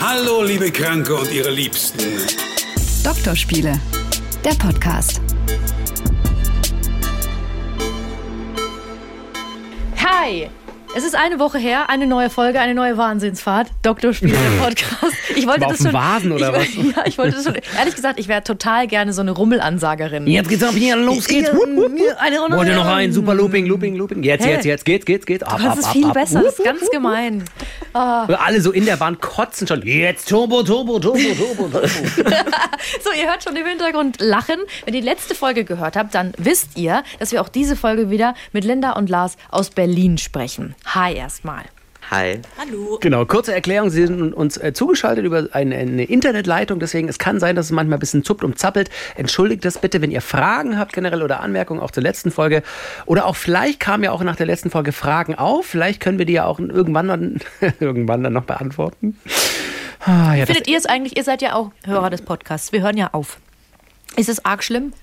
Hallo, liebe Kranke und ihre Liebsten. Doktorspiele, der Podcast. Hi! Es ist eine Woche her, eine neue Folge, eine neue Wahnsinnsfahrt. Doktorspiele, der Podcast. Ich wollte Aber das schon. Vasen oder ich, was? Ja, ich wollte das schon. Ehrlich gesagt, ich wäre total gerne so eine Rummelansagerin. Jetzt geht's ab hier, los geht's. Wupp, wupp, wupp. Eine Runde. Wollt ihr noch ein? Super Looping, Looping, Looping. Jetzt, Hä? jetzt, jetzt, geht's, geht's, geht's. Ab, kannst ab, ab, viel ab. besser. Das ist ganz gemein. Alle so in der Bahn kotzen schon. Jetzt Turbo, Turbo, Turbo, Turbo, Turbo. So, ihr hört schon im Hintergrund lachen. Wenn ihr die letzte Folge gehört habt, dann wisst ihr, dass wir auch diese Folge wieder mit Linda und Lars aus Berlin sprechen. Hi erstmal. Hi. Genau, kurze Erklärung. Sie sind uns äh, zugeschaltet über eine, eine Internetleitung. Deswegen, es kann sein, dass es manchmal ein bisschen zuppt und zappelt. Entschuldigt das bitte, wenn ihr Fragen habt generell oder Anmerkungen auch zur letzten Folge. Oder auch vielleicht kamen ja auch nach der letzten Folge Fragen auf. Vielleicht können wir die ja auch irgendwann dann, irgendwann dann noch beantworten. Ah, ja, Findet ihr es eigentlich, ihr seid ja auch Hörer des Podcasts. Wir hören ja auf. Ist es arg schlimm?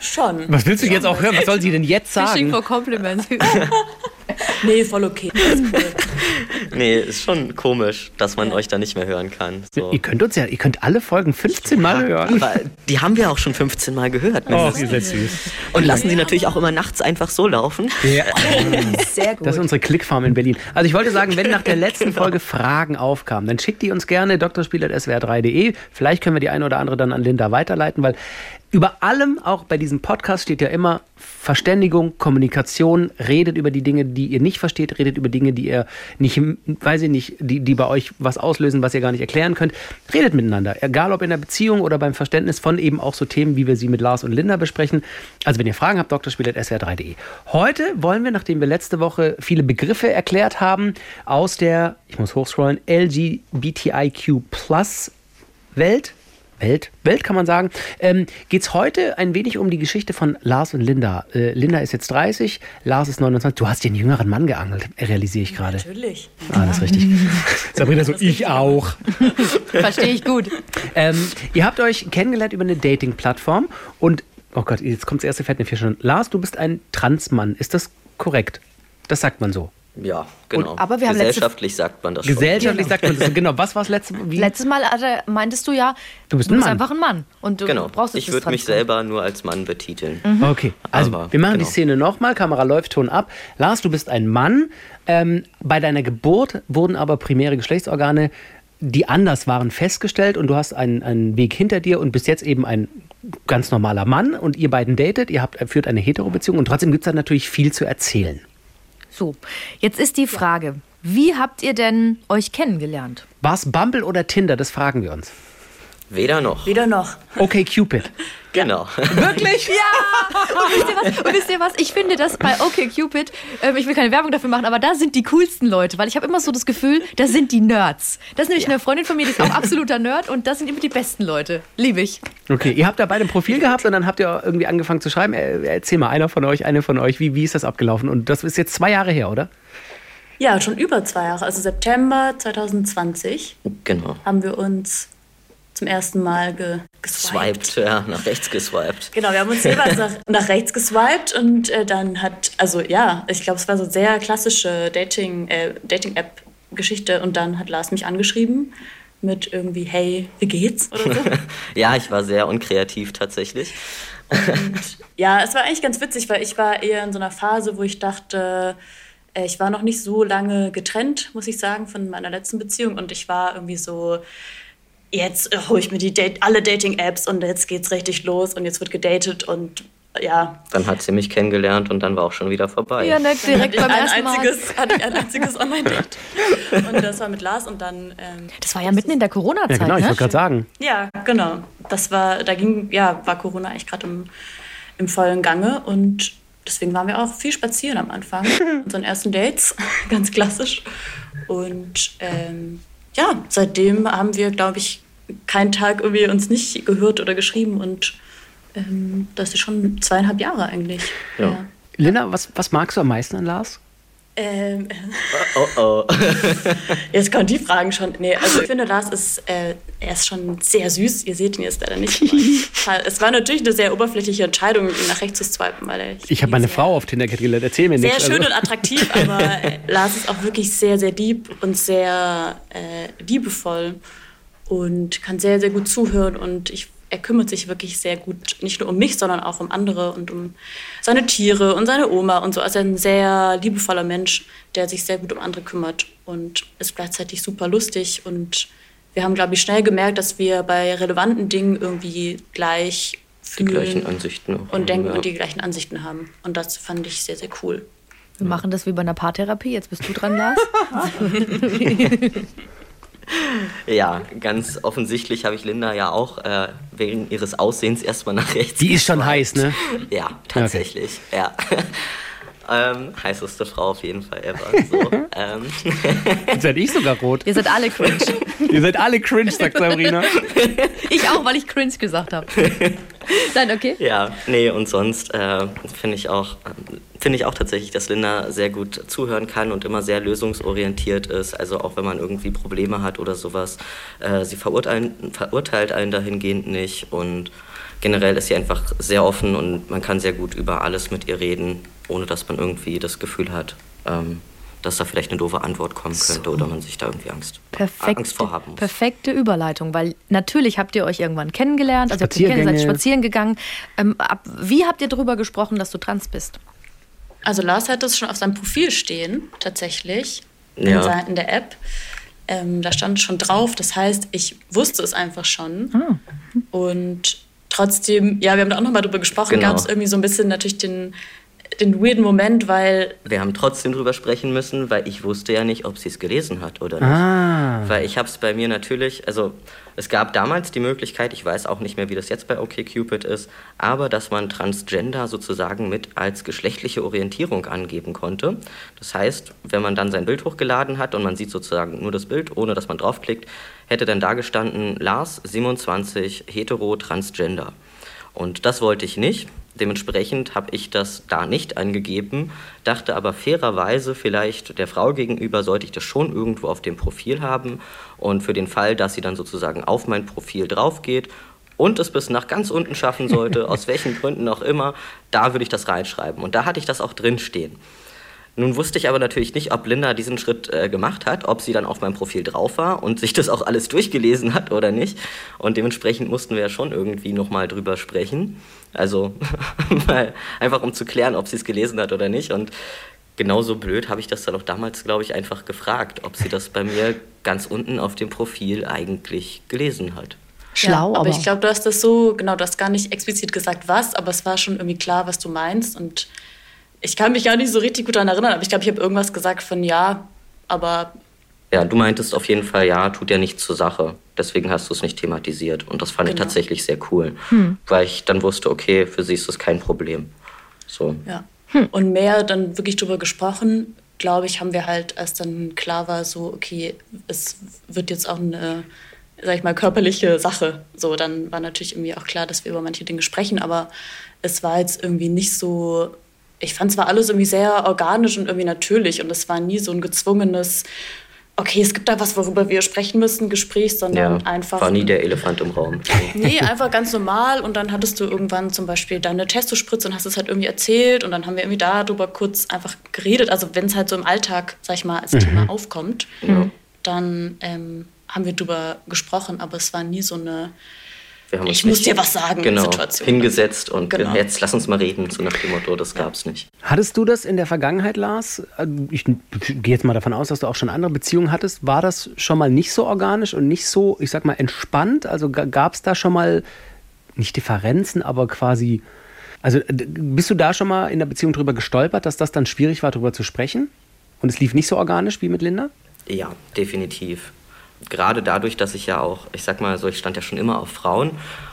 Schon. was willst du jetzt auch hören? Was soll sie denn jetzt Fishing sagen? for Compliments. Nee, voll okay. Alles cool. Nee, ist schon komisch, dass man euch da nicht mehr hören kann. So. Ihr könnt uns ja, ihr könnt alle Folgen 15 Mal hören. Aber die haben wir auch schon 15 Mal gehört. Oh, ihr seid süß. Und lassen sie natürlich auch immer nachts einfach so laufen. Ja. Sehr gut. Das ist unsere Klickfarm in Berlin. Also ich wollte sagen, wenn nach der letzten Folge Fragen aufkamen, dann schickt die uns gerne drspiel.swr3.de. Vielleicht können wir die eine oder andere dann an Linda weiterleiten, weil über allem, auch bei diesem Podcast, steht ja immer Verständigung, Kommunikation, redet über die Dinge, die ihr nicht versteht, redet über Dinge, die ihr nicht, weiß ich nicht, die, die bei euch was auslösen, was ihr gar nicht erklären könnt. Redet miteinander, egal ob in der Beziehung oder beim Verständnis von eben auch so Themen, wie wir sie mit Lars und Linda besprechen. Also wenn ihr Fragen habt, drspiel.swr3.de. Heute wollen wir, nachdem wir letzte Woche viele Begriffe erklärt haben, aus der, ich muss hochscrollen, LGBTIQ Plus Welt, Welt, Welt kann man sagen, ähm, geht es heute ein wenig um die Geschichte von Lars und Linda. Äh, Linda ist jetzt 30, Lars ist 29. Du hast den jüngeren Mann geangelt, realisiere ich gerade. Natürlich. Ah, das ist richtig. Sabrina so, ich auch. Verstehe ich gut. Ähm, ihr habt euch kennengelernt über eine Dating-Plattform und, oh Gott, jetzt kommt das erste Fettnäpfchen schon. Lars, du bist ein Transmann, ist das korrekt? Das sagt man so. Ja, genau. aber wir haben letzte- Gesellschaftlich sagt man das schon. Gesellschaftlich sagt man das. Genau, was war das letzte? Letztes Mal hatte, meintest du ja, Du bist ein Mann. einfach ein Mann. Und du Genau. brauchst Ich würde mich selber nur als Mann betiteln. Okay, also Aber, wir machen die genau. Szene nochmal. Kamera läuft, Ton ab. Lars, du bist ein Mann. Ähm, bei deiner Geburt wurden aber primäre Geschlechtsorgane, die anders waren, festgestellt und du hast einen, einen Weg hinter dir und bist jetzt eben ein ganz normaler Mann und ihr beiden datet, ihr habt, führt eine Hetero-Beziehung und trotzdem gibt es da natürlich viel zu erzählen. So, jetzt ist die Frage, wie habt ihr denn euch kennengelernt? War es Bumble oder Tinder? Das fragen wir uns. Weder noch. Weder noch. Okay, Cupid. Genau. Wirklich? Und wisst ihr was? Und wisst ihr was? Ich finde das bei OkCupid, ähm, ich will keine Werbung dafür machen, aber da sind die coolsten Leute, weil ich habe immer so das Gefühl, da sind die Nerds. Das ist nämlich eine Freundin von mir, die ist auch absoluter Nerd und das sind immer die besten Leute. Liebe ich. Okay, ihr habt da beide ein Profil gehabt und dann habt ihr irgendwie angefangen zu schreiben. Äh, Erzähl mal, einer von euch, eine von euch, wie, wie ist das abgelaufen? Und das ist jetzt zwei Jahre her, oder? Ja, schon über zwei Jahre. Also September 2020 genau. haben wir uns zum ersten Mal ge geswiped. Swiped, ja, nach rechts geswiped. Genau, wir haben uns jeweils nach, nach rechts geswiped und äh, dann hat, also ja, ich glaube, es war so sehr klassische Dating, äh, Dating-App-Geschichte und dann hat Lars mich angeschrieben mit irgendwie, hey, wie geht's? Oder so. Ja, ich war sehr unkreativ tatsächlich. Ja, es war eigentlich ganz witzig, weil ich war eher in so einer Phase, wo ich dachte, äh, ich war noch nicht so lange getrennt, muss ich sagen, von meiner letzten Beziehung. Und ich war irgendwie so, jetzt äh, hole ich mir die Date, alle Dating-Apps und jetzt geht's richtig los und jetzt wird gedatet und ja. Dann hat sie mich kennengelernt und dann war auch schon wieder vorbei. Ja, ne, direkt beim ersten Mal. einziges, hatte ich ein einziges Online-Date. Und das war mit Lars und dann. Ähm, Das war ja mitten in der Ja, Corona-Zeit, genau, ich ne? wollte gerade sagen. Ja, genau. Das war, da ging, ja, war Corona eigentlich gerade im, im vollen Gange und deswegen waren wir auch viel spazieren am Anfang. Unseren ersten Dates, ganz klassisch. Und ähm, ja, seitdem haben wir, glaube ich, keinen Tag irgendwie uns nicht gehört oder geschrieben und ähm, das ist schon zweieinhalb Jahre eigentlich. Ja. Linda, was, was magst du am meisten an Lars? Ähm, Oh oh. jetzt kommen die Fragen schon. Nee, also ich finde, Lars ist, äh, er ist schon sehr süß. Ihr seht ihn jetzt leider nicht. aber es war natürlich eine sehr oberflächliche Entscheidung, ihn nach rechts zu swipen, weil er. Ich habe meine sehr- Frau auf Tinder kennengelernt. Erzähl mir Sehr nichts. schön also. und attraktiv, aber äh, Lars ist auch wirklich sehr, sehr lieb und sehr äh, liebevoll und kann sehr, sehr gut zuhören und ich, er kümmert sich wirklich sehr gut, nicht nur um mich, sondern auch um andere und um seine Tiere und seine Oma und so. Also ein sehr liebevoller Mensch, der sich sehr gut um andere kümmert und ist gleichzeitig super lustig und wir haben, glaube ich, schnell gemerkt, dass wir bei relevanten Dingen irgendwie gleich Die fühlen gleichen Ansichten. auch und denken ja. und die gleichen Ansichten haben. Und das fand ich sehr, sehr cool. Wir machen das wie bei einer Paartherapie. Jetzt bist du dran, Lars. Ja, ganz offensichtlich habe ich Linda ja auch äh, wegen ihres Aussehens erstmal nach rechts. Die ist schon heiß, ne? Ja, tatsächlich. Ja. Ähm, heißeste Frau auf jeden Fall ever. So, ähm, Jetzt werde ich sogar rot. Ihr seid alle cringe. Ihr seid alle cringe, sagt Sabrina. Ich auch, weil ich cringe gesagt habe. Nein, okay. ja, nee, und sonst äh, finde ich auch. Finde ich auch tatsächlich, dass Linda sehr gut zuhören kann und immer sehr lösungsorientiert ist. Also auch wenn man irgendwie Probleme hat oder sowas. Äh, sie verurteilen, verurteilt einen dahingehend nicht und generell ist sie einfach sehr offen und man kann sehr gut über alles mit ihr reden, ohne dass man irgendwie das Gefühl hat, ähm, dass da vielleicht eine doofe Antwort kommen könnte oder man sich da irgendwie Angst, Perfekte, Angst vorhaben muss. perfekte Überleitung, weil natürlich habt ihr euch irgendwann kennengelernt, also ihr seid spazieren gegangen. Ähm, ab, wie habt ihr darüber gesprochen, dass du trans bist? Also Lars hat das schon auf seinem Profil stehen, tatsächlich, Ja. in, sein, in der App. Ähm, da stand schon drauf. Das heißt, ich wusste es einfach schon. Und trotzdem, ja, wir haben da auch nochmal drüber gesprochen, Genau. gab es irgendwie so ein bisschen natürlich den, den weirden Moment, weil Wir haben trotzdem drüber sprechen müssen, weil ich wusste ja nicht, ob sie es gelesen hat oder nicht. Ah. Weil ich habe es bei mir natürlich, also es gab damals die Möglichkeit, ich weiß auch nicht mehr, wie das jetzt bei OkCupid ist, aber dass man Transgender sozusagen mit als geschlechtliche Orientierung angeben konnte. Das heißt, wenn man dann sein Bild hochgeladen hat und man sieht sozusagen nur das Bild, ohne dass man draufklickt, hätte dann da gestanden Lars 27 hetero transgender. Und das wollte ich nicht. Dementsprechend habe ich das da nicht angegeben, dachte aber fairerweise vielleicht der Frau gegenüber sollte ich das schon irgendwo auf dem Profil haben und für den Fall, dass sie dann sozusagen auf mein Profil drauf geht und es bis nach ganz unten schaffen sollte, aus welchen Gründen auch immer, da würde ich das reinschreiben. Und da hatte ich das auch drin stehen. Nun wusste ich aber natürlich nicht, ob Linda diesen Schritt äh, gemacht hat, ob sie dann auf meinem Profil drauf war und sich das auch alles durchgelesen hat oder nicht. Und dementsprechend mussten wir ja schon irgendwie nochmal drüber sprechen. Also weil, einfach um zu klären, ob sie es gelesen hat oder nicht. Und genauso blöd habe ich das dann auch damals, glaube ich, einfach gefragt, ob sie das bei mir ganz unten auf dem Profil eigentlich gelesen hat. Schlau, ja, aber, aber, ich glaube, du hast das so, genau, du hast gar nicht explizit gesagt, was, aber es war schon irgendwie klar, was du meinst. Und ich kann mich gar nicht so richtig gut daran erinnern, aber ich glaube, ich habe irgendwas gesagt von ja, aber Ja, du meintest auf jeden Fall, ja, tut ja nichts zur Sache. Deswegen hast du es nicht thematisiert. Und das fand ich Genau. tatsächlich sehr cool. Weil ich dann wusste, okay, für sie ist das kein Problem. So. Ja. Und mehr dann wirklich drüber gesprochen, glaube ich, haben wir halt, als dann klar war, so, okay, es wird jetzt auch eine, sag ich mal, körperliche Sache. So, dann war natürlich irgendwie auch klar, dass wir über manche Dinge sprechen, aber es war jetzt irgendwie nicht so. Ich fand zwar alles irgendwie sehr organisch und irgendwie natürlich und es war nie so ein gezwungenes, okay, es gibt da was, worüber wir sprechen müssen, Gespräch, Ja, sondern einfach. war nie der Elefant im Raum. Nee, einfach ganz normal. Und dann hattest du irgendwann zum Beispiel deine Testospritze und hast es halt irgendwie erzählt. Und dann haben wir irgendwie darüber kurz einfach geredet. Also wenn es halt so im Alltag, sag ich mal, als Thema aufkommt, dann ähm, haben wir drüber gesprochen. Aber es war nie so eine, Wir haben uns Ich muss dir was sagen, genau, Situation. hingesetzt und Genau. jetzt lass uns mal reden, so nach dem Motto, das gab's nicht. Hattest du das in der Vergangenheit, Lars? Äh, Ich gehe jetzt mal davon aus, dass du auch schon andere Beziehungen hattest. War das schon mal nicht so organisch und nicht so, ich sag mal, entspannt? Also gab es da schon mal nicht Differenzen, aber quasi. Also bist du da schon mal in der Beziehung drüber gestolpert, dass das dann schwierig war, darüber zu sprechen? Und es lief nicht so organisch wie mit Linda? Ja, definitiv. Gerade dadurch, dass ich ja auch, ich sag mal so, ich stand ja schon immer auf Frauen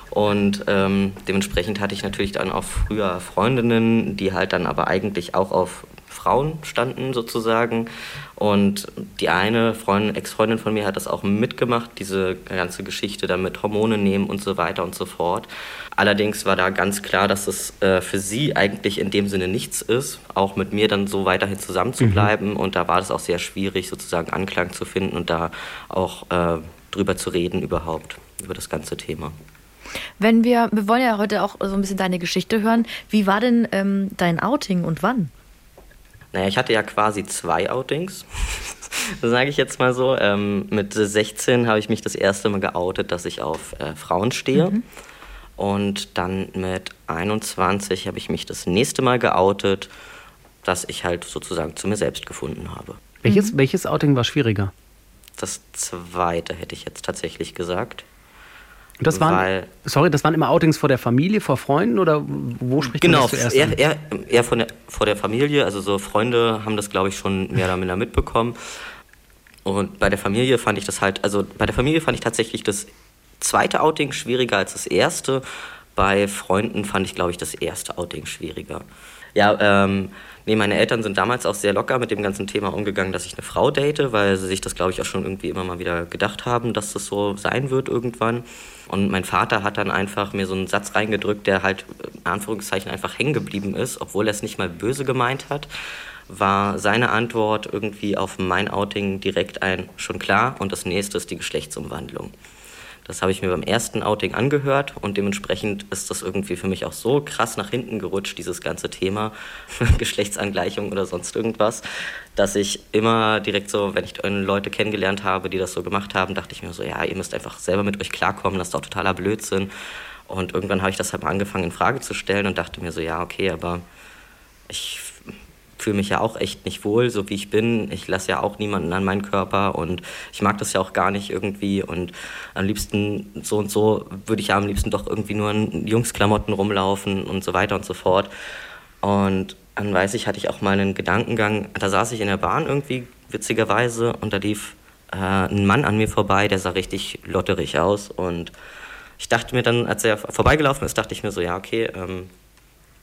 und ähm, dementsprechend hatte ich natürlich dann auch früher Freundinnen, die halt dann aber eigentlich auch auf Frauen standen sozusagen. Und die eine Freundin, Ex-Freundin von mir hat das auch mitgemacht, diese ganze Geschichte dann mit Hormone nehmen und so weiter und so fort. Allerdings war da ganz klar, dass es äh, für sie eigentlich in dem Sinne nichts ist, auch mit mir dann so weiterhin zusammenzubleiben. Mhm. Und da war es auch sehr schwierig, sozusagen Anklang zu finden und da auch äh, drüber zu reden überhaupt, über das ganze Thema. Wenn wir, wir wollen ja heute auch so ein bisschen deine Geschichte hören. Wie war denn ähm, dein Outing und wann? Naja, ich hatte ja quasi zwei Outings. sage ich jetzt mal so. Ähm, mit 16 habe ich mich das erste Mal geoutet, dass ich auf äh, Frauen stehe. Mhm. Und dann mit 21 habe ich mich das nächste Mal geoutet, dass ich halt sozusagen zu mir selbst gefunden habe. Welches, mhm. welches Outing war schwieriger? Das zweite hätte ich jetzt tatsächlich gesagt. Das waren, weil, sorry, das waren immer Outings vor der Familie, vor Freunden oder wo spricht genau, man das zuerst? Genau, eher, eher, eher von der, vor der Familie. Also so Freunde haben das, glaube ich, schon mehr oder minder mitbekommen. Und bei der Familie fand ich das halt, also bei der Familie fand ich tatsächlich das zweite Outing schwieriger als das erste. Bei Freunden fand ich, glaube ich, das erste Outing schwieriger. Ja, ähm, nee, meine Eltern sind damals auch sehr locker mit dem ganzen Thema umgegangen, dass ich eine Frau date, weil sie sich das, glaube ich, auch schon irgendwie immer mal wieder gedacht haben, dass das so sein wird irgendwann. Und mein Vater hat dann einfach mir so einen Satz reingedrückt, der halt in Anführungszeichen einfach hängen geblieben ist, obwohl er es nicht mal böse gemeint hat war seine Antwort irgendwie auf mein Outing direkt ein schon klar und das nächste ist die Geschlechtsumwandlung. Das habe ich mir beim ersten Outing angehört und dementsprechend ist das irgendwie für mich auch so krass nach hinten gerutscht, dieses ganze Thema Geschlechtsangleichung oder sonst irgendwas, dass ich immer direkt so, wenn ich Leute kennengelernt habe, die das so gemacht haben, dachte ich mir so, ja, ihr müsst einfach selber mit euch klarkommen, das ist doch totaler Blödsinn. Und irgendwann habe ich das halt mal angefangen in Frage zu stellen und dachte mir so, ja, okay, aber ich fühle mich ja auch echt nicht wohl, so wie ich bin. Ich lasse ja auch niemanden an meinen Körper und ich mag das ja auch gar nicht irgendwie. Und am liebsten so und so würde ich ja am liebsten doch irgendwie nur in Jungsklamotten rumlaufen und so weiter und so fort. Und dann weiß ich, hatte ich auch mal einen Gedankengang, da saß ich in der Bahn irgendwie, witzigerweise, und da lief äh, ein Mann an mir vorbei, der sah richtig lotterig aus. Und ich dachte mir dann, als er vorbeigelaufen ist, dachte ich mir so, ja, okay, ähm,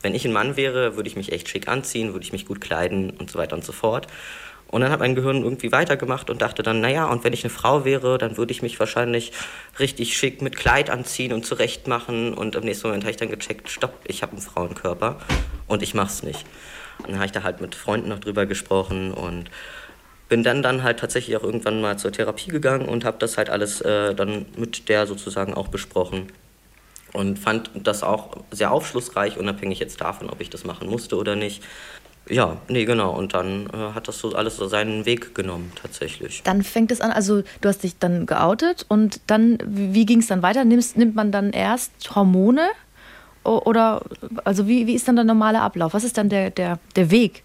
wenn ich ein Mann wäre, würde ich mich echt schick anziehen, würde ich mich gut kleiden und so weiter und so fort. Und dann hat mein Gehirn irgendwie weitergemacht und dachte dann, naja, und wenn ich eine Frau wäre, dann würde ich mich wahrscheinlich richtig schick mit Kleid anziehen und zurecht machen. Und im nächsten Moment habe ich dann gecheckt, stopp, ich habe einen Frauenkörper und ich mach's nicht. Und dann habe ich da halt mit Freunden noch drüber gesprochen und bin dann dann halt tatsächlich auch irgendwann mal zur Therapie gegangen und habe das halt alles äh, dann mit der sozusagen auch besprochen und fand das auch sehr aufschlussreich, unabhängig jetzt davon, ob ich das machen musste oder nicht. Ja, nee, genau. Und dann äh, hat das so alles so seinen Weg genommen, tatsächlich. Dann fängt es an, also du hast dich dann geoutet und dann, wie ging es dann weiter? Nimmst, nimmt man dann erst Hormone? Oder, also wie, wie ist dann der normale Ablauf? Was ist dann der, der, der Weg?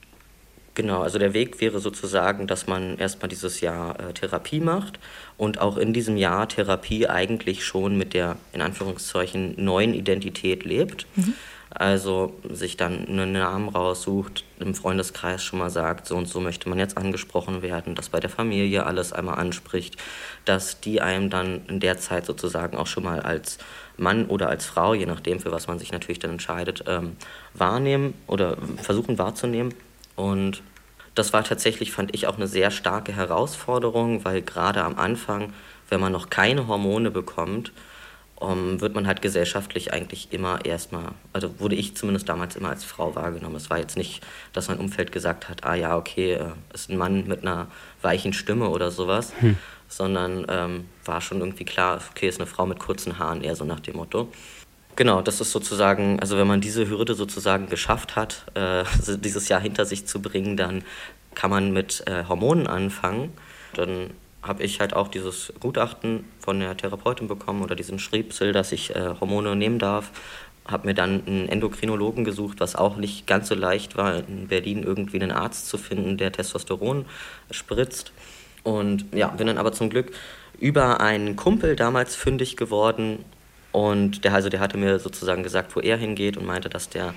Genau, also der Weg wäre sozusagen, dass man erstmal dieses Jahr äh, Therapie macht und auch in diesem Jahr Therapie eigentlich schon mit der in Anführungszeichen neuen Identität lebt. Mhm. Also sich dann einen Namen raussucht, im Freundeskreis schon mal sagt, so und so möchte man jetzt angesprochen werden, dass bei der Familie alles einmal anspricht, dass die einem dann in der Zeit sozusagen auch schon mal als Mann oder als Frau, je nachdem, für was man sich natürlich dann entscheidet, ähm, wahrnehmen oder versuchen wahrzunehmen. Und das war tatsächlich, fand ich, auch eine sehr starke Herausforderung, weil gerade am Anfang, wenn man noch keine Hormone bekommt, um, ähm, wird man halt gesellschaftlich eigentlich immer erstmal, also wurde ich zumindest damals immer als Frau wahrgenommen. Es war jetzt nicht, dass mein Umfeld gesagt hat, ah ja, okay, äh, ist ein Mann mit einer weichen Stimme oder sowas, hm. sondern ähm, war schon irgendwie klar, okay, ist eine Frau mit kurzen Haaren, eher so nach dem Motto. Genau, das ist sozusagen, also wenn man diese Hürde sozusagen geschafft hat, äh, dieses Jahr hinter sich zu bringen, dann kann man mit äh, Hormonen anfangen. Dann habe ich halt auch dieses Gutachten von der Therapeutin bekommen oder diesen Schriebsel, dass ich äh, Hormone nehmen darf. Habe mir dann einen Endokrinologen gesucht, was auch nicht ganz so leicht war, in Berlin irgendwie einen Arzt zu finden, der Testosteron spritzt. Und ja, bin dann aber zum Glück über einen Kumpel damals fündig geworden, und der, also der hatte mir sozusagen gesagt, wo er hingeht und meinte, dass der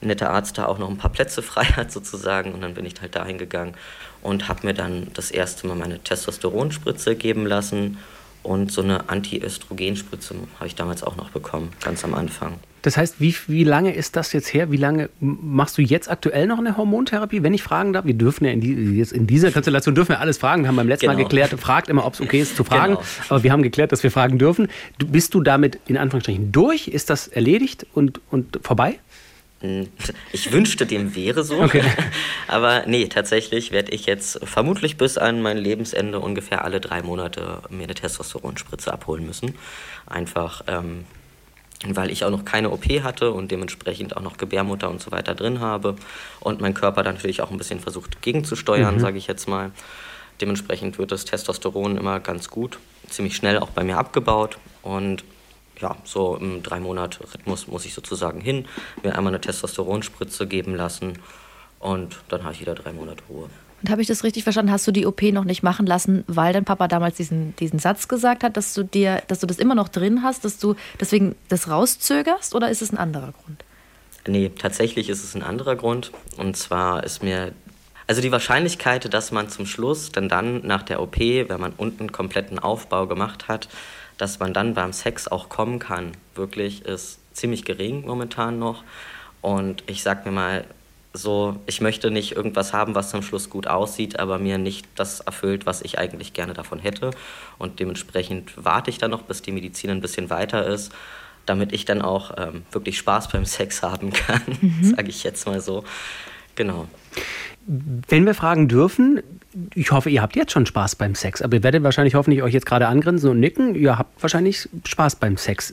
nette Arzt da auch noch ein paar Plätze frei hat sozusagen. Und dann bin ich halt dahin gegangen und habe mir dann das erste Mal meine Testosteronspritze geben lassen. Und so eine Anti-Östrogenspritze habe ich damals auch noch bekommen, ganz am Anfang. Das heißt, wie, wie lange ist das jetzt her? Wie lange machst du jetzt aktuell noch eine Hormontherapie, wenn ich fragen darf? Wir dürfen ja in, die, jetzt in dieser Konstellation dürfen wir alles fragen. Wir haben beim letzten genau. Mal geklärt, fragt immer, ob es okay ist zu fragen. Genau. Aber wir haben geklärt, dass wir fragen dürfen. Du, bist du damit in Anführungsstrichen durch? Ist das erledigt und, und vorbei? Hm, ich wünschte, dem wäre so. Okay. Aber nee, tatsächlich werde ich jetzt vermutlich bis an mein Lebensende ungefähr alle drei Monate mir eine Testosteronspritze abholen müssen. Einfach, ähm, weil ich auch noch keine OP hatte und dementsprechend auch noch Gebärmutter und so weiter drin habe und mein Körper dann natürlich auch ein bisschen versucht gegenzusteuern, mhm. sage ich jetzt mal. Dementsprechend wird das Testosteron immer ganz gut, ziemlich schnell auch bei mir abgebaut und ja, so im drei Monat Rhythmus muss ich sozusagen hin, mir einmal eine Testosteronspritze geben lassen und dann habe ich wieder drei Monate Ruhe. Und habe ich das richtig verstanden? Hast du die OP noch nicht machen lassen, weil dein Papa damals diesen, diesen Satz gesagt hat, dass du dir, dass du das immer noch drin hast, dass du deswegen das rauszögerst oder ist es ein anderer Grund? Nee, tatsächlich ist es ein anderer Grund. Und zwar ist mir also die Wahrscheinlichkeit, dass man zum Schluss dann dann nach der OP, wenn man unten kompletten Aufbau gemacht hat, dass man dann beim Sex auch kommen kann, wirklich ist ziemlich gering momentan noch. Und ich sag mir mal, so, ich möchte nicht irgendwas haben, was zum Schluss gut aussieht, aber mir nicht das erfüllt, was ich eigentlich gerne davon hätte. Und dementsprechend warte ich dann noch, bis die Medizin ein bisschen weiter ist, damit ich dann auch ähm, wirklich Spaß beim Sex haben kann, mhm. sage ich jetzt mal so. Genau. Wenn wir fragen dürfen, ich hoffe, ihr habt jetzt schon Spaß beim Sex, aber ihr werdet wahrscheinlich hoffentlich euch jetzt gerade angrinsen und nicken. Ihr habt wahrscheinlich Spaß beim Sex.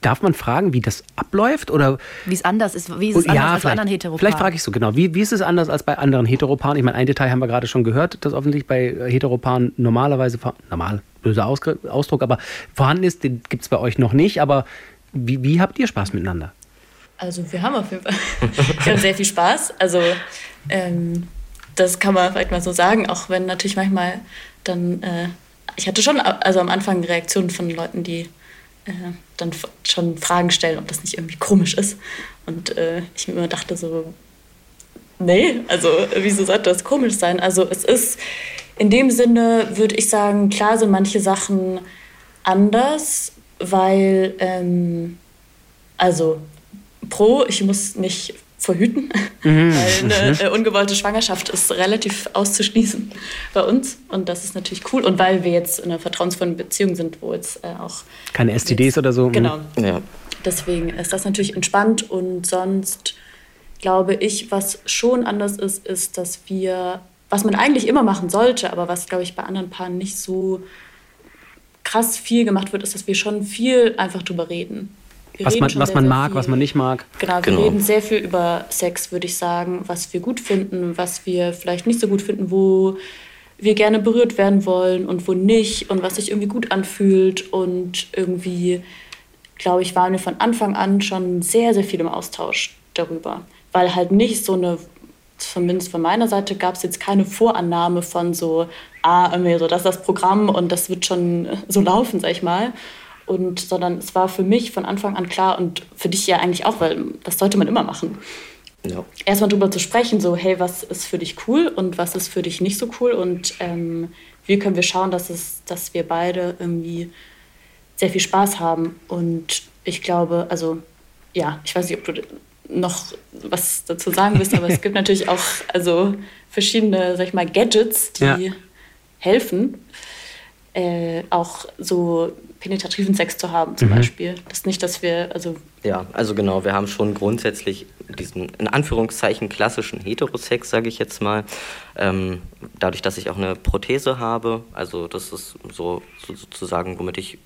Darf man fragen, wie das abläuft oder wie es anders ist, wie ist es anders ja, als bei anderen Heteropaaren? Vielleicht frage ich so genau. Wie, wie ist es anders als bei anderen Heteropaaren? Ich meine, ein Detail haben wir gerade schon gehört, das offensichtlich bei Heteropaaren normalerweise normal böser Ausdruck, aber vorhanden ist. Den gibt es bei euch noch nicht. Aber wie, wie habt ihr Spaß miteinander? Also wir haben auf jeden Fall wir haben sehr viel Spaß. Also ähm, das kann man vielleicht mal so sagen, auch wenn natürlich manchmal dann, äh, ich hatte schon also am Anfang Reaktionen von Leuten, die äh, dann schon Fragen stellen, ob das nicht irgendwie komisch ist. Und äh, ich mir immer dachte so, nee, also wieso sollte das komisch sein? Also es ist in dem Sinne, würde ich sagen, klar sind manche Sachen anders, weil, ähm, also pro, ich muss nicht verhüten, mhm. weil eine mhm. äh, ungewollte Schwangerschaft ist relativ auszuschließen bei uns und das ist natürlich cool und weil wir jetzt in einer vertrauensvollen Beziehung sind, wo jetzt äh, auch keine STDs jetzt, oder so. Mhm. Genau. Ja. Deswegen ist das natürlich entspannt und sonst glaube ich, was schon anders ist, ist, dass wir, was man eigentlich immer machen sollte, aber was glaube ich bei anderen Paaren nicht so krass viel gemacht wird, ist, dass wir schon viel einfach drüber reden. Wir was man, was man mag, viel. was man nicht mag. Genau, wir genau. reden sehr viel über Sex, würde ich sagen, was wir gut finden, was wir vielleicht nicht so gut finden, wo wir gerne berührt werden wollen und wo nicht und was sich irgendwie gut anfühlt. Und irgendwie, glaube ich, waren wir von Anfang an schon sehr, sehr viel im Austausch darüber. Weil halt nicht so eine, zumindest von meiner Seite, gab es jetzt keine Vorannahme von so, ah, irgendwie so, das ist das Programm und das wird schon so laufen, sag ich mal und sondern es war für mich von Anfang an klar und für dich ja eigentlich auch, weil das sollte man immer machen. Ja. Erstmal drüber zu sprechen, so, hey, was ist für dich cool und was ist für dich nicht so cool und ähm, wie können wir schauen, dass, es, dass wir beide irgendwie sehr viel Spaß haben. Und ich glaube, also, ja, ich weiß nicht, ob du noch was dazu sagen willst, aber es gibt natürlich auch also verschiedene, sag ich mal, Gadgets, die ja. helfen. Äh, auch so penetrativen Sex zu haben, zum mhm. Beispiel. Das ist nicht, dass wir, also. Ja, also genau, wir haben schon grundsätzlich diesen, in Anführungszeichen, klassischen Heterosex, sage ich jetzt mal. Ähm, dadurch, dass ich auch eine Prothese habe, also das ist so, so sozusagen, womit ich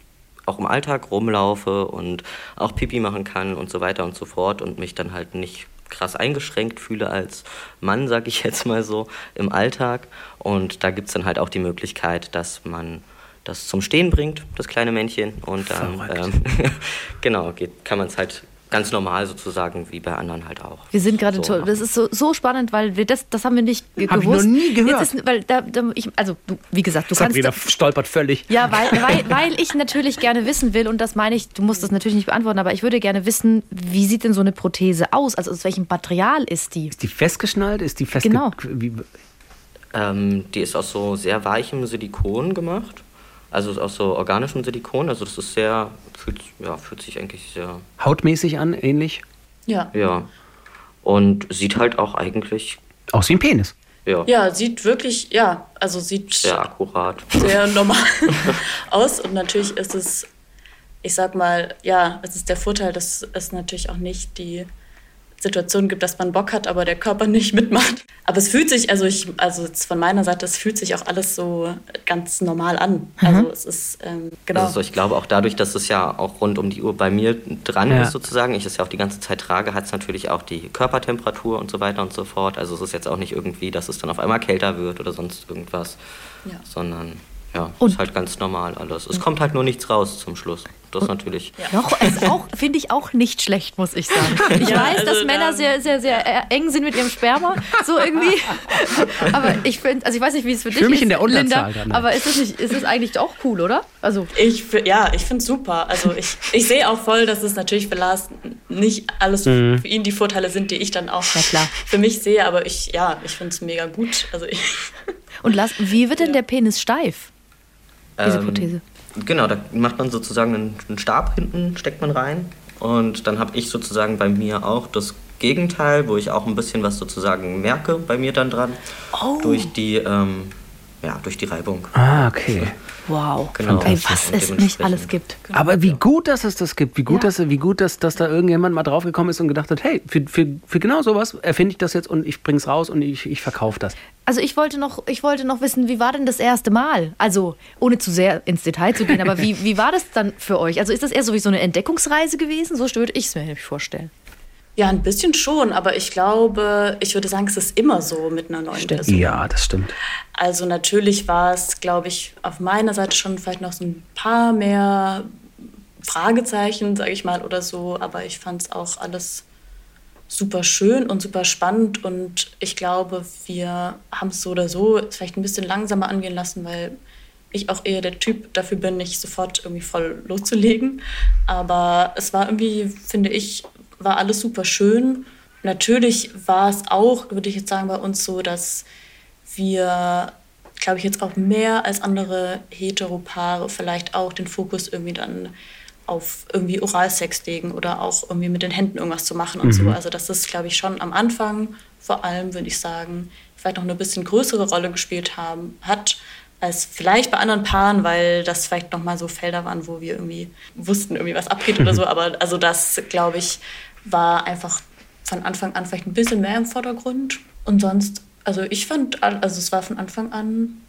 auch im Alltag rumlaufe und auch Pipi machen kann und so weiter und so fort und mich dann halt nicht krass eingeschränkt fühle als Mann, sage ich jetzt mal so, im Alltag. Und da gibt es dann halt auch die Möglichkeit, dass man das zum Stehen bringt, das kleine Männchen. Und dann, ähm, genau, geht, kann man es halt ganz normal sozusagen wie bei anderen halt auch. Wir sind gerade so toll. Das ist so, so spannend, weil wir das, das haben wir nicht ge Hab gewusst. Ich noch nie gehört. Ist, weil da, da, ich, also du, wie gesagt, du Sabrina kannst. stolpert völlig. Ja, weil, weil, weil ich natürlich gerne wissen will und das meine ich. Du musst das natürlich nicht beantworten, aber ich würde gerne wissen, wie sieht denn so eine Prothese aus? Also aus welchem Material ist die? Ist die festgeschnallt? Ist die festge Genau. Ähm, die ist aus so sehr weichem Silikon gemacht Also aus so organischem Silikon, also das ist sehr, fühlt, ja, fühlt sich eigentlich sehr, Hautmäßig an, ähnlich. Ja. ja. Und sieht halt auch eigentlich, Aus wie ein Penis. ja, Ja, sieht wirklich, ja, also sieht sehr akkurat. sehr normal aus. Und natürlich ist es, ich sag mal, ja, es ist der Vorteil, dass es natürlich auch nicht die Situation gibt, dass man Bock hat, aber der Körper nicht mitmacht. Aber es fühlt sich, also ich, also jetzt von meiner Seite, es fühlt sich auch alles so ganz normal an. Also es ist, ähm, genau. Also ich glaube auch dadurch, dass es ja auch rund um die Uhr bei mir dran Ja. ist sozusagen, ich es ja auch die ganze Zeit trage, hat es natürlich auch die Körpertemperatur und so weiter und so fort. Also es ist jetzt auch nicht irgendwie, dass es dann auf einmal kälter wird oder sonst irgendwas, Ja. sondern ja, Und- ist halt ganz normal alles. Es kommt halt nur nichts raus zum Schluss. Das ist natürlich. Doch, ist auch, finde ich auch nicht schlecht, muss ich sagen. Ich Ja, weiß, dass also Männer da- sehr, sehr, sehr äh, eng sind mit ihrem Sperma, so irgendwie. Aber ich finde, also ich weiß nicht, wie es für dich fühl mich ist, in der Unterzahl Linda, dann. aber ist es nicht, ist es eigentlich auch cool, oder? Also Ich, ja, ich finde es super. Also ich, ich sehe auch voll, dass es natürlich für Lars nicht alles für ihn die Vorteile sind, die ich dann auch klar. für mich sehe. Aber ich, ja, ich finde es mega gut. Also ich, und lass, wie wird denn der Penis steif? Diese Ähm, Prothese. Genau, da macht man sozusagen einen, einen Stab hinten, steckt man rein. Und dann habe ich sozusagen bei mir auch das Gegenteil, wo ich auch ein bisschen was sozusagen merke bei mir dann dran. Oh. Durch die, ähm, ja, durch die Reibung. Ah, okay. Wow. Genau. Ey, was es nicht alles gibt. Aber wie gut, dass es das gibt. Wie gut, Ja. dass, wie gut dass, dass da irgendjemand mal draufgekommen ist und gedacht hat, hey, für, für, für genau sowas erfinde ich das jetzt und ich bring's raus und ich, ich verkaufe das. Also ich wollte noch, ich wollte noch wissen, wie war denn das erste Mal? Also ohne zu sehr ins Detail zu gehen, aber wie, wie war das dann für euch? Also ist das eher so wie so eine Entdeckungsreise gewesen? So würde ich es mir nämlich vorstellen. ja, ein bisschen schon. Aber ich glaube, ich würde sagen, es ist immer so mit einer neuen Stimmt. Person. Ja, das stimmt. Also natürlich war es, glaube ich, auf meiner Seite schon vielleicht noch so ein paar mehr Fragezeichen, sage ich mal, oder so. Aber ich fand es auch alles super schön und super spannend. Und ich glaube, wir haben es so oder so vielleicht ein bisschen langsamer angehen lassen, weil ich auch eher der Typ dafür bin, nicht sofort irgendwie voll loszulegen. Aber es war irgendwie, finde ich, war alles super schön. Natürlich war es auch, würde ich jetzt sagen, bei uns so, dass wir, glaube ich, jetzt auch mehr als andere Heteropaare vielleicht auch den Fokus irgendwie dann auf irgendwie Oralsex legen oder auch irgendwie mit den Händen irgendwas zu machen und so. Also das ist, glaube ich, schon am Anfang vor allem, würde ich sagen, vielleicht noch eine bisschen größere Rolle gespielt haben, hat, als vielleicht bei anderen Paaren, weil das vielleicht nochmal so Felder waren, wo wir irgendwie wussten, irgendwie was abgeht oder so. Aber also das, glaube ich, war einfach von Anfang an vielleicht ein bisschen mehr im Vordergrund. Und sonst, also ich fand, also es war von Anfang an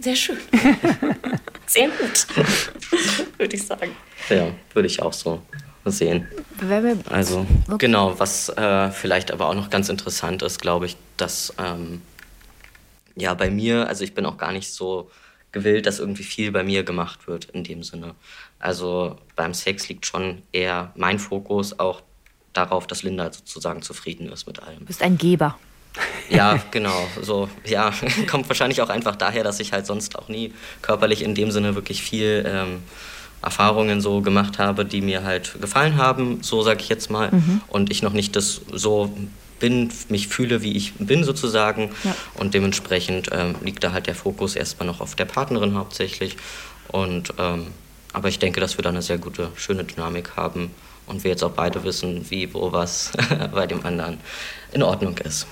sehr schön. sehr gut, würde ich sagen. Ja, würde ich auch so sehen. Also, genau, was äh, vielleicht aber auch noch ganz interessant ist, glaube ich, dass ähm, ja bei mir, also ich bin auch gar nicht so gewillt, dass irgendwie viel bei mir gemacht wird in dem Sinne. Also beim Sex liegt schon eher mein Fokus auch darauf, dass Linda sozusagen zufrieden ist mit allem. Du bist ein Geber. Ja, genau. So, ja, kommt wahrscheinlich auch einfach daher, dass ich halt sonst auch nie körperlich in dem Sinne wirklich viel ähm, Erfahrungen so gemacht habe, die mir halt gefallen haben, so sage ich jetzt mal. Und ich noch nicht das so bin, mich fühle, wie ich bin sozusagen. Ja. Und dementsprechend ähm, liegt da halt der Fokus erstmal noch auf der Partnerin hauptsächlich. Und ähm, aber ich denke, dass wir da eine sehr gute, schöne Dynamik haben und wir jetzt auch beide wissen, wie, wo, was bei dem anderen in Ordnung ist.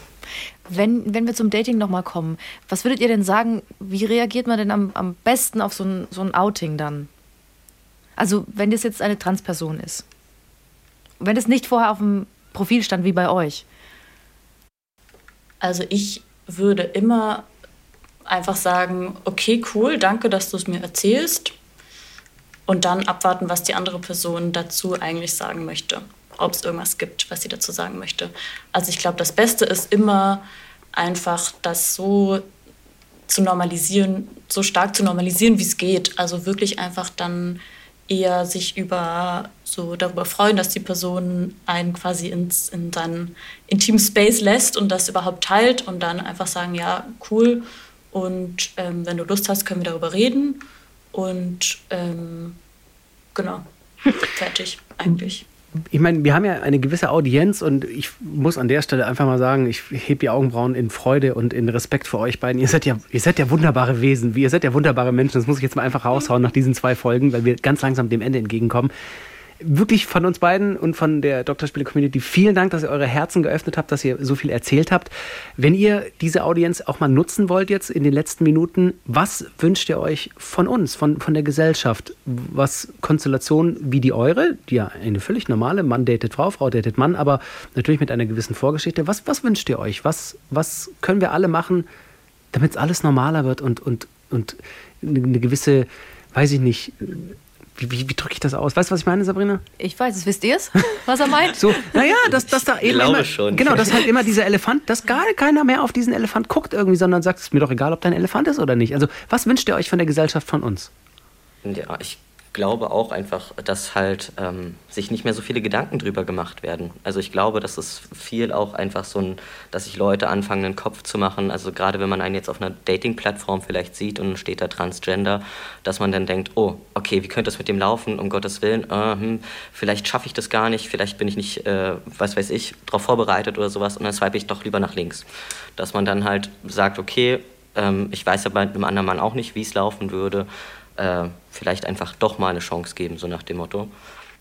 Wenn, wenn wir zum Dating nochmal kommen, was würdet ihr denn sagen, wie reagiert man denn am, am besten auf so ein, so ein Outing dann? Also, wenn das jetzt eine Transperson ist. Wenn das nicht vorher auf dem Profil stand wie bei euch. Also ich würde immer einfach sagen, okay, cool, danke, dass du es mir erzählst. Und dann abwarten, was die andere Person dazu eigentlich sagen möchte. Ob es irgendwas gibt, was sie dazu sagen möchte. Also ich glaube, das Beste ist immer einfach das so zu normalisieren, so stark zu normalisieren, wie es geht. Also wirklich einfach dann eher sich über so darüber freuen, dass die Person einen quasi ins, in seinen intimen Space lässt und das überhaupt teilt und dann einfach sagen, ja, cool. Und ähm, wenn du Lust hast, können wir darüber reden. Und ähm, genau, fertig eigentlich. Ich meine, wir haben ja eine gewisse Audienz und ich muss an der Stelle einfach mal sagen, ich hebe die Augenbrauen in Freude und in Respekt für euch beiden. Ihr seid ja, ihr seid ja wunderbare Wesen, ihr seid ja wunderbare Menschen. Das muss ich jetzt mal einfach raushauen nach diesen zwei Folgen, weil wir ganz langsam dem Ende entgegenkommen wirklich von uns beiden und von der Doktorspiele-Community vielen Dank, dass ihr eure Herzen geöffnet habt, dass ihr so viel erzählt habt. Wenn ihr diese Audienz auch mal nutzen wollt jetzt in den letzten Minuten, was wünscht ihr euch von uns, von, von der Gesellschaft? Was Konstellationen wie die eure, die ja eine völlig normale, Mann datet Frau, Frau datet Mann, aber natürlich mit einer gewissen Vorgeschichte. Was, was wünscht ihr euch? Was, was können wir alle machen, damit es alles normaler wird und, und, und eine gewisse, weiß ich nicht, wie, wie, wie drücke ich das aus? Weißt du, was ich meine, Sabrina? Ich weiß es. Wisst ihr es, was er meint? So, naja, dass, dass da eben glaube immer, schon. genau, dass halt immer dieser Elefant, dass gar keiner mehr auf diesen Elefant guckt irgendwie, sondern sagt, es ist mir doch egal, ob da ein Elefant ist oder nicht. Also, was wünscht ihr euch von der Gesellschaft von uns? Ja, ich glaube auch einfach, dass halt ähm, sich nicht mehr so viele Gedanken drüber gemacht werden. Also ich glaube, dass es viel auch einfach so ein, dass sich Leute anfangen, einen Kopf zu machen. Also gerade wenn man einen jetzt auf einer Dating-Plattform vielleicht sieht und steht da Transgender, dass man dann denkt, oh, okay, wie könnte das mit dem laufen, um Gottes Willen, äh, hm, vielleicht schaffe ich das gar nicht, vielleicht bin ich nicht, äh, was weiß ich, darauf vorbereitet oder sowas und dann swipe ich doch lieber nach links. Dass man dann halt sagt, okay, ähm, ich weiß aber dem anderen Mann auch nicht, wie es laufen würde, äh, vielleicht einfach doch mal eine Chance geben, so nach dem Motto.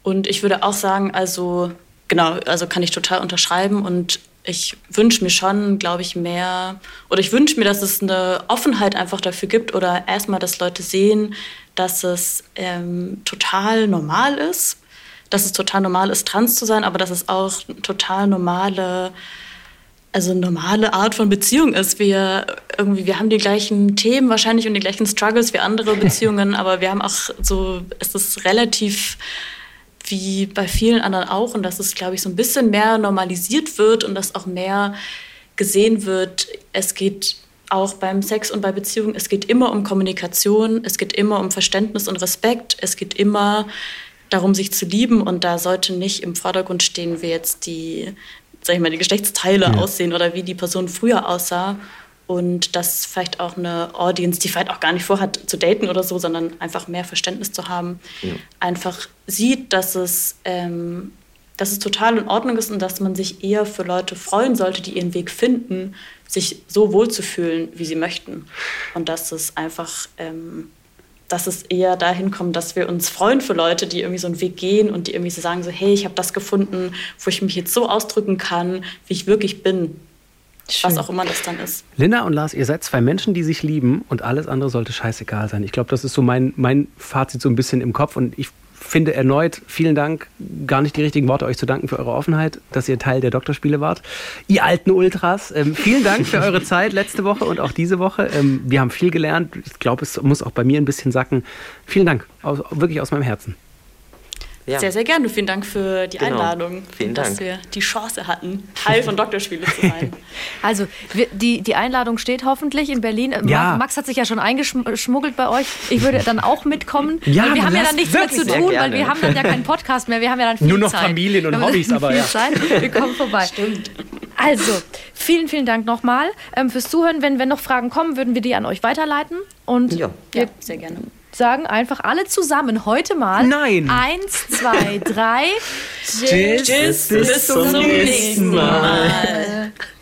Und ich würde auch sagen, also genau, also kann ich total unterschreiben und ich wünsche mir schon, glaube ich, mehr, oder ich wünsche mir, dass es eine Offenheit einfach dafür gibt oder erstmal, dass Leute sehen, dass es ähm, total normal ist, dass es total normal ist, trans zu sein, aber dass es auch total normale also normale Art von Beziehung ist. Wir irgendwie, wir haben die gleichen Themen wahrscheinlich und die gleichen Struggles wie andere Beziehungen, aber wir haben auch so, es ist relativ wie bei vielen anderen auch und dass es, glaube ich, so ein bisschen mehr normalisiert wird und dass auch mehr gesehen wird, es geht auch beim Sex und bei Beziehungen, es geht immer um Kommunikation, es geht immer um Verständnis und Respekt, es geht immer darum, sich zu lieben und da sollte nicht im Vordergrund stehen, wie jetzt die sag ich mal, die Geschlechtsteile ja. aussehen oder wie die Person früher aussah. Und dass vielleicht auch eine Audience, die vielleicht auch gar nicht vorhat zu daten oder so, sondern einfach mehr Verständnis zu haben, ja. einfach sieht, dass es, ähm, dass es total in Ordnung ist und dass man sich eher für Leute freuen sollte, die ihren Weg finden, sich so wohl zu fühlen, wie sie möchten. Und dass es einfach ähm, dass es eher dahin kommt, dass wir uns freuen für Leute, die irgendwie so einen Weg gehen und die irgendwie so sagen, so, hey, ich habe das gefunden, wo ich mich jetzt so ausdrücken kann, wie ich wirklich bin. Schön. Was auch immer das dann ist. Linda und Lars, ihr seid zwei Menschen, die sich lieben und alles andere sollte scheißegal sein. Ich glaube, das ist so mein, mein Fazit so ein bisschen im Kopf und ich finde erneut vielen Dank, gar nicht die richtigen Worte, euch zu danken für eure Offenheit, dass ihr Teil der Doktorspiele wart. Ihr alten Ultras, ähm, vielen Dank für eure Zeit letzte Woche und auch diese Woche. Ähm, wir haben viel gelernt. Ich glaube, es muss auch bei mir ein bisschen sacken. Vielen Dank, aus, wirklich aus meinem Herzen. Ja. Sehr, sehr gerne. Vielen Dank für die genau. Einladung. Vielen dass Dank. wir die Chance hatten, Teil von Doktorspiele zu sein. Also, die, die Einladung steht hoffentlich in Berlin. Ja. Max hat sich ja schon eingeschmuggelt bei euch. Ich würde dann auch mitkommen. Ja, wir haben ja dann nichts mehr zu tun, weil wir haben dann ja keinen Podcast mehr. Wir haben ja dann viel Nur noch Zeit. Familien und Hobbys, aber ja. Zeit. Wir kommen vorbei. Stimmt. Also, vielen, vielen Dank nochmal ähm, fürs Zuhören. Wenn, wenn noch Fragen kommen, würden wir die an euch weiterleiten. Und Ja. Ja, sehr gerne. Sagen einfach alle zusammen heute mal. Nein. Eins, zwei, drei. Tschüss, bis zum nächsten Mal.